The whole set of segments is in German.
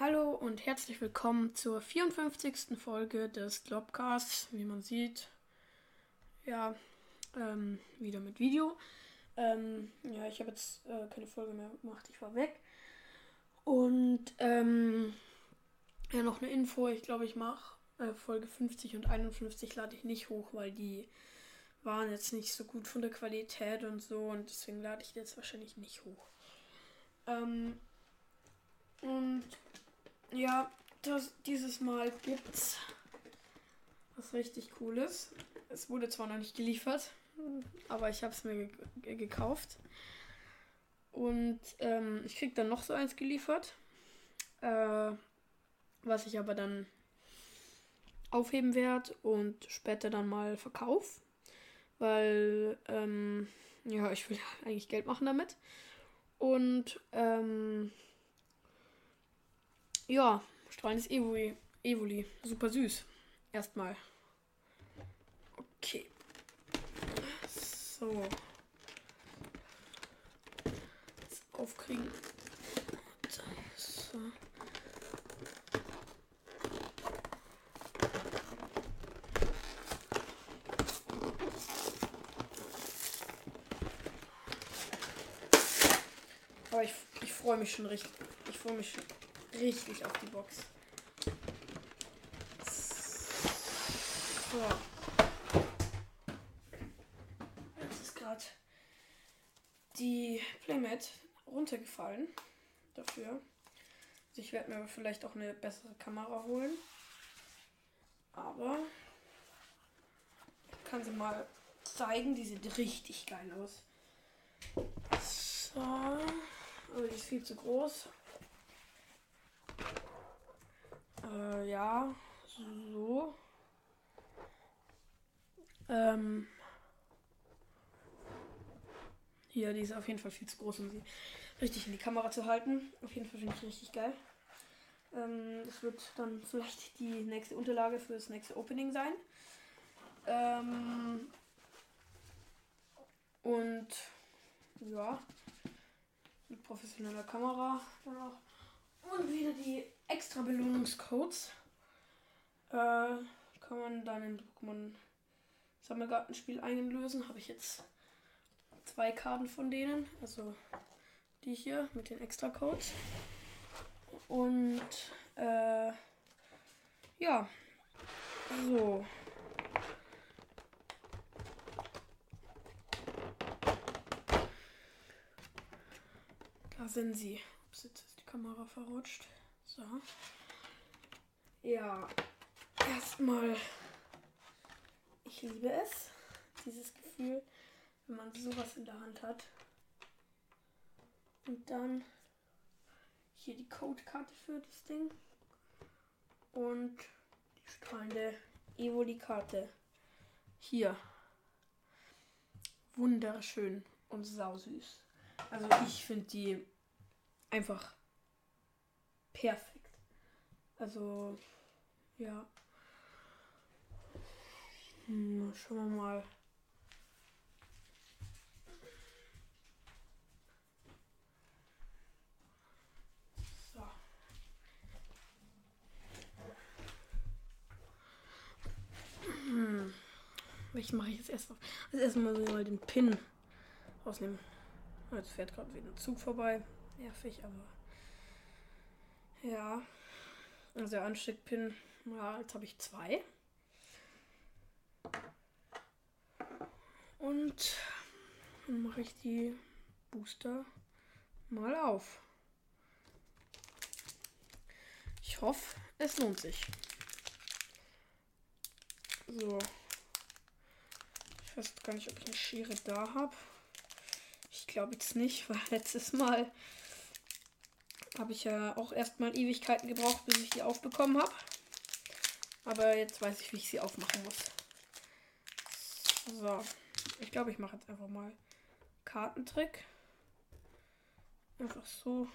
Hallo und herzlich willkommen zur 54. Folge des Globcasts. Wie man sieht, ja, ähm, wieder mit Video. Ähm, ja, ich habe jetzt äh, keine Folge mehr gemacht, ich war weg. Und ähm, ja, noch eine Info. Ich glaube, ich mache äh, Folge 50 und 51 lade ich nicht hoch, weil die waren jetzt nicht so gut von der Qualität und so. Und deswegen lade ich die jetzt wahrscheinlich nicht hoch. Ähm, ja, das, dieses Mal gibt's was richtig Cooles. Es wurde zwar noch nicht geliefert, aber ich habe es mir ge gekauft. Und ähm, ich krieg dann noch so eins geliefert, äh, was ich aber dann aufheben werde und später dann mal verkaufe, weil ähm, ja, ich will eigentlich Geld machen damit. Und ähm, ja, strahlendes Evoli. Evoli. Super süß. Erstmal. Okay. So. Jetzt aufkriegen. So. Aber ich, ich freue mich schon richtig. Ich freue mich schon richtig auf die Box. So. Jetzt ist gerade die Playmat runtergefallen. Dafür. Also ich werde mir vielleicht auch eine bessere Kamera holen. Aber ich kann sie mal zeigen. Die sieht richtig geil aus. So. Aber die ist viel zu groß. Äh, ja, so. Ähm. Hier, die ist auf jeden Fall viel zu groß, um sie richtig in die Kamera zu halten. Auf jeden Fall finde ich richtig geil. Ähm, das wird dann vielleicht die nächste Unterlage für das nächste Opening sein. Ähm, und ja, mit professioneller Kamera dann auch. Und wieder die extra Belohnungscodes. Äh, kann man dann im Pokémon Sammelgartenspiel einlösen. Habe ich jetzt zwei Karten von denen. Also die hier mit den extra Codes. Und äh, ja, so. Da sind sie. Ups, jetzt ist die Kamera verrutscht. So. Ja, erstmal, ich liebe es, dieses Gefühl, wenn man sowas in der Hand hat. Und dann hier die Codekarte für das Ding. Und die strahlende Evoli-Karte. Hier. Wunderschön und sausüß. Also ich finde die einfach perfekt. Also, ja. Hm, schauen wir mal. So. Hm. Welchen mache ich jetzt erst auf? Also erstmal so mal den Pin rausnehmen. Jetzt fährt gerade wieder ein Zug vorbei. Nervig, aber. Ja. Also Ansteckpin, ja, jetzt habe ich zwei. Und dann mache ich die Booster mal auf. Ich hoffe, es lohnt sich. So. Ich weiß gar nicht, ob ich eine Schere da habe. Ich glaube jetzt nicht, weil letztes Mal habe ich ja auch erstmal Ewigkeiten gebraucht, bis ich die aufbekommen habe. Aber jetzt weiß ich, wie ich sie aufmachen muss. So. Ich glaube, ich mache jetzt einfach mal Kartentrick. Einfach so.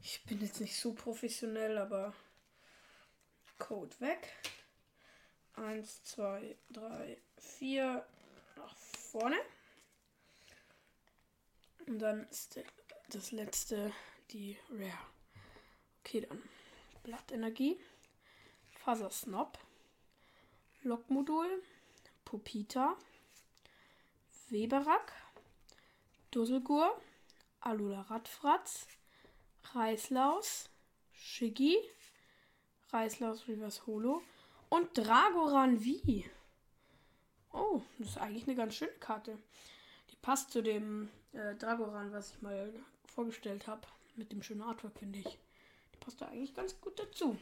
Ich bin jetzt nicht so professionell, aber Code weg. Eins, zwei, drei, vier. Nach vorne. Und dann ist das letzte die Rare. Okay, dann Blattenergie, Fasersnob, Lokmodul, Pupita, Weberak, Dusselgur, Alula Radfratz, Reislaus, Shiggy, Reislaus Reverse Holo und Dragoran V. Oh, das ist eigentlich eine ganz schöne Karte. Die passt zu dem äh, Dragoran, was ich mal vorgestellt habe. Mit dem schönen Artwork, finde ich. Die passt da eigentlich ganz gut dazu.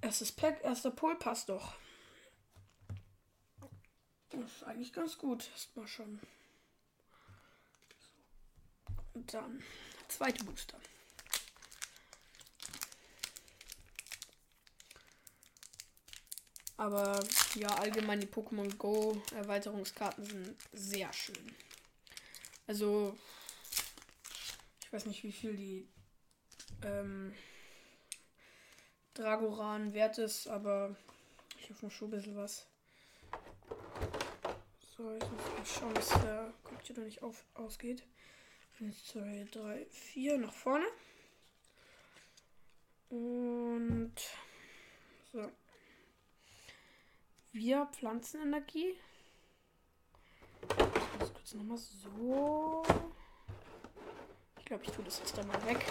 Erstes Pack, erster Pol passt doch. Das ist eigentlich ganz gut. Erstmal schon. Und dann zweite Booster. Aber ja, allgemein die Pokémon Go Erweiterungskarten sind sehr schön. Also, weiß nicht, wie viel die ähm, Dragoran wert ist, aber ich noch schon ein bisschen was. So, ich muss mal schauen, dass der Computer nicht auf, ausgeht. 1, 2, 3, 4 nach vorne. Und so. Wir Pflanzenenergie. Ich muss kurz nochmal so. Ich glaube, ich tue das jetzt da mal weg.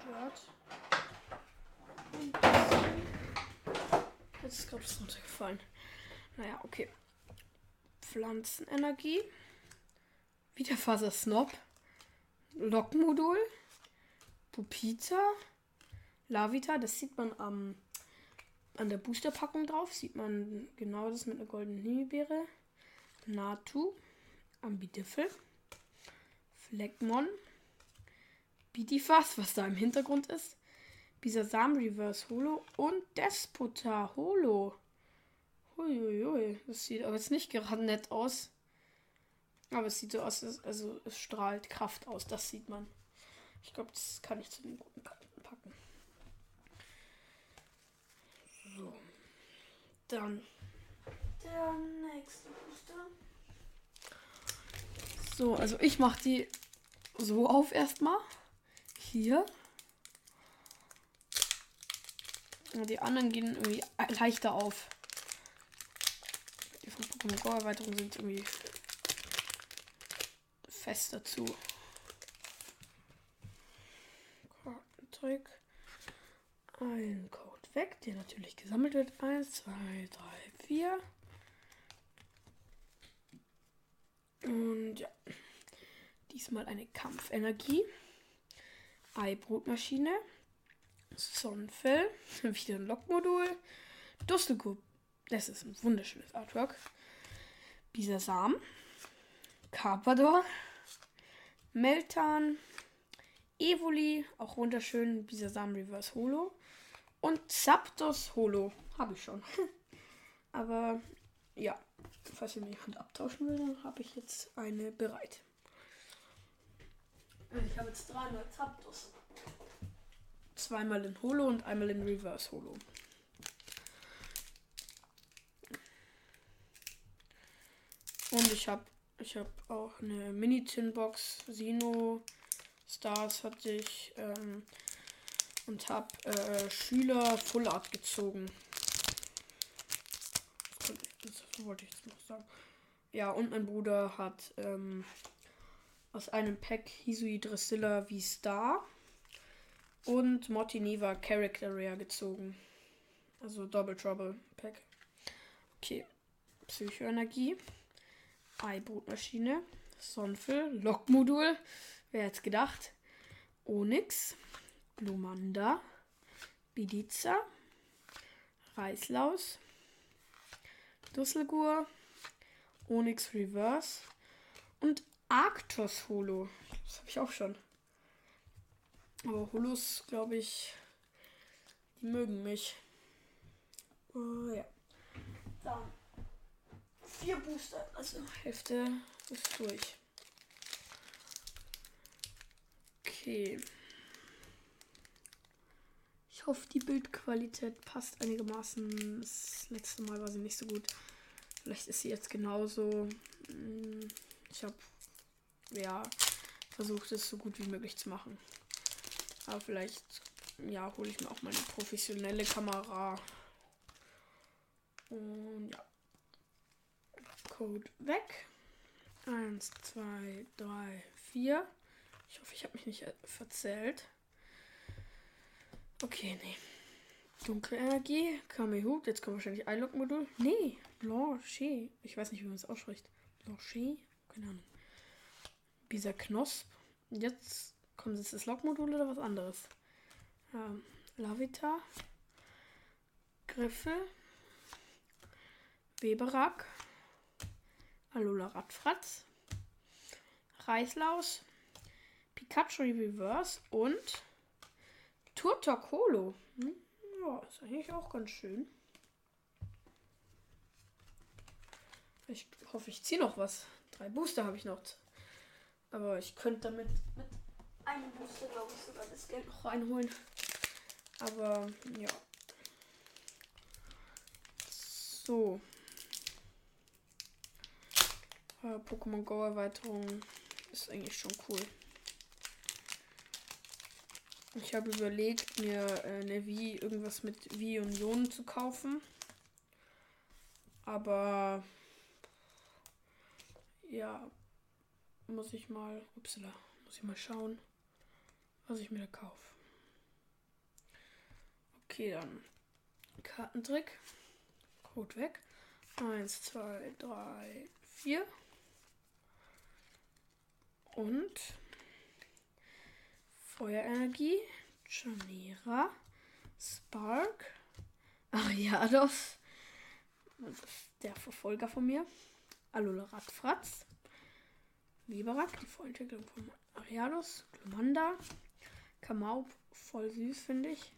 Stört. Jetzt ist gerade was runtergefallen. Naja, okay. Pflanzenenergie. Wiederfaser Snob. Lokmodul. Pupita. Lavita, das sieht man am an der Boosterpackung drauf sieht man genau das mit einer goldenen Himbeere. Natu, Ambidifel, Fleckmon, Bidifas, was da im Hintergrund ist, Bisasam Reverse Holo und Despota Holo. Huiuiui, das sieht aber jetzt nicht gerade nett aus. Aber es sieht so aus, also es strahlt Kraft aus, das sieht man. Ich glaube, das kann ich zu den guten Karten packen. So. Dann der nächste Booster. So, also ich mache die so auf erstmal. Hier. Und die anderen gehen irgendwie leichter auf. Die von Pokémon Go Erweiterung sind irgendwie fest dazu. Kartentrick. Ein Code weg, der natürlich gesammelt wird. 1, 2, 3, 4. Und ja, diesmal eine Kampfenergie. Eibrotmaschine. Sonnenfell. Wieder ein Lokmodul. Dustelgub. Das ist ein wunderschönes Artwork. Bisasam. Carpador. Meltan. Evoli. Auch wunderschön. Bisasam Reverse Holo. Und Zapdos Holo. Habe ich schon. Aber ja, falls ihr Hand abtauschen will, dann habe ich jetzt eine bereit. Ich habe jetzt dreimal Zapdos. Zweimal in Holo und einmal in Reverse Holo. Und ich habe ich habe auch eine Mini-Tin-Box. Sino Stars hatte ich. Ähm, und habe äh, Schüler Full Art gezogen. Das wollte ich jetzt noch sagen. Ja, und mein Bruder hat ähm, aus einem Pack Hisui Dressilla wie Star und Mortineva Character Rare gezogen. Also Double Trouble Pack. Okay. Psychoenergie. Eibrutmaschine. Sonfel. Lokmodul. Wer hätte gedacht? Onyx. Glumanda, Bidiza, Reislaus, Dusselgur, Onyx Reverse und Arctos Holo. Das habe ich auch schon. Aber Holos, glaube ich, die mögen mich. Oh, ja. Dann vier Booster, also Hälfte ist durch. Okay. Ich hoffe, die Bildqualität passt einigermaßen. Das letzte Mal war sie nicht so gut. Vielleicht ist sie jetzt genauso. Hm, ich habe ja versuche es so gut wie möglich zu machen. Aber vielleicht, ja, hole ich mir auch meine professionelle Kamera. Und ja. Code weg. Eins, zwei, drei, vier. Ich hoffe, ich habe mich nicht äh, verzählt. Okay, nee. Dunkle Energie, Kamehu. Jetzt kommt wahrscheinlich iLock-Modul. Nee, Lanche. Ich weiß nicht, wie man es ausspricht. Lanche? Keine Ahnung. Bisa Knosp. Jetzt kommt jetzt das Lock-Modul oder was anderes? Ähm, Lavita. Griffel. Weberak. Alola Radfratz. Reislaus. Pikachu Reverse und Turtokolo. Hm, ja, ist eigentlich auch ganz schön. Ich hoffe, ich ziehe noch was. Drei Booster habe ich noch. Aber ich könnte damit mit einem Booster, glaube ich, sogar das Geld noch reinholen. Aber ja. So. Äh, Pokémon Go Erweiterung ist eigentlich schon cool. Ich habe überlegt, mir äh, eine Wii, irgendwas mit Wii Union zu kaufen. Aber ja, muss ich mal, upsala, muss ich mal schauen, was ich mir da kaufe. Okay, dann Kartentrick. Code weg. Eins, zwei, drei, vier. Und Feuerenergie, Janera, Spark, Ariados, der Verfolger von mir, Alola Radfratz, Weberak, die Vorentwicklung von Ariados, Glumanda, Kamaup, voll süß, finde ich,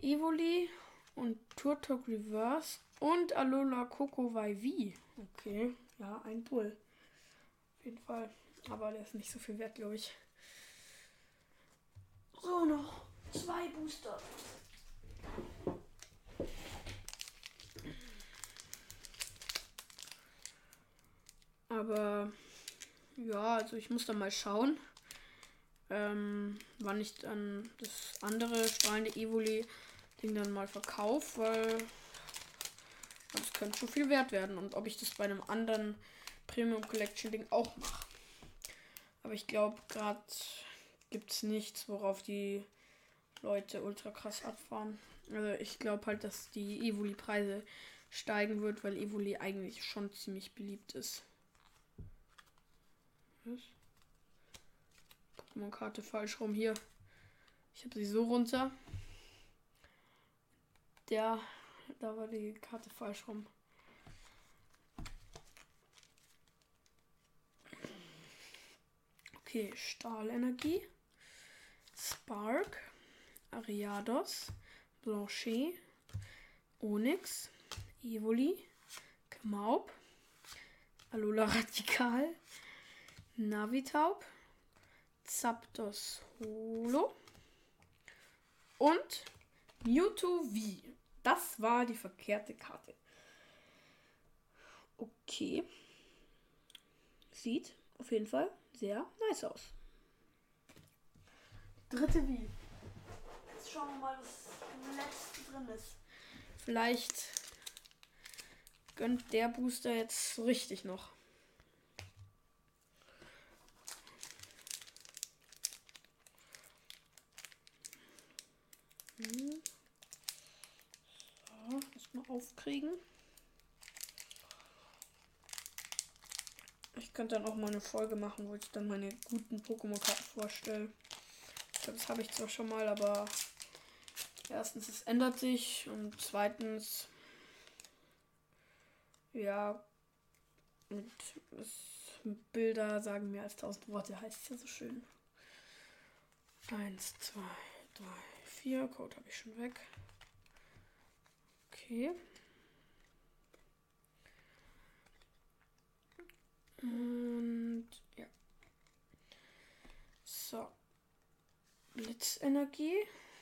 Evoli und Turtok Reverse und Alola Coco Vaivi. Okay, ja, ein Bull. Auf jeden Fall. Aber der ist nicht so viel wert, glaube ich. So, noch zwei Booster. Aber ja, also ich muss dann mal schauen, ähm, wann ich dann das andere strahlende Evoli-Ding dann mal verkaufe, weil das könnte schon viel wert werden. Und ob ich das bei einem anderen Premium Collection Ding auch mache. Aber ich glaube, gerade gibt es nichts, worauf die Leute ultra krass abfahren. Also ich glaube halt, dass die Evoli-Preise steigen wird, weil Evoli eigentlich schon ziemlich beliebt ist. Was? Pokémon-Karte falsch rum hier. Ich habe sie so runter. Der, da war die Karte falsch rum. Okay, Stahlenergie. Spark, Ariados, Blanchet, Onyx, Evoli, Kamaub, Alola Radikal, Navitaub, Zapdos Holo und Mewtwo V. Das war die verkehrte Karte. Okay. Sieht auf jeden Fall sehr nice aus dritte Wii. Jetzt schauen wir mal, was im letzten drin ist. Vielleicht gönnt der Booster jetzt richtig noch. Hm. So, erstmal aufkriegen. Ich könnte dann auch mal eine Folge machen, wo ich dann meine guten Pokémon-Karten vorstelle das habe ich zwar schon mal, aber erstens, es ändert sich und zweitens, ja, und Bilder sagen mehr als tausend Worte, heißt es ja so schön. Eins, zwei, drei, vier. Code habe ich schon weg. Okay. Und ja. So. Blitzenergie,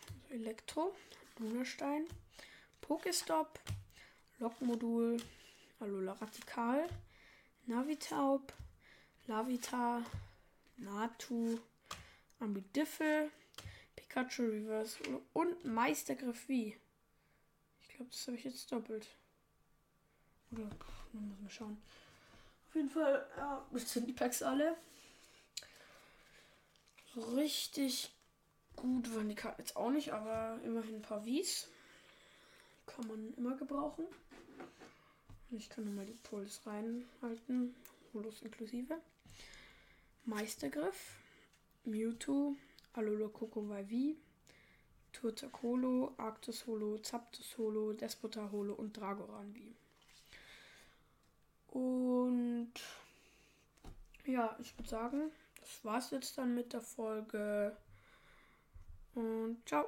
also Elektro, Lunastein, Pokestop, Lokmodul, Alola Radikal, Navitaub, Lavita, Natu, Ambidiffel, Pikachu Reverse und Meistergriff wie. Ich glaube, das habe ich jetzt doppelt. Oder, man muss mal schauen. Jeden Fall, ja, das sind die Packs alle. Richtig gut waren die Karten jetzt auch nicht, aber immerhin ein paar Wies. Kann man immer gebrauchen. Ich kann nochmal die Puls reinhalten. Holos inklusive. Meistergriff. Mewtwo. Alola Coco Vivi. Turtok Holo. Arctus Holo. Zapdos Holo. Despota Holo und Dragoran V. Und ja, ich würde sagen, das war's jetzt dann mit der Folge. Und ciao.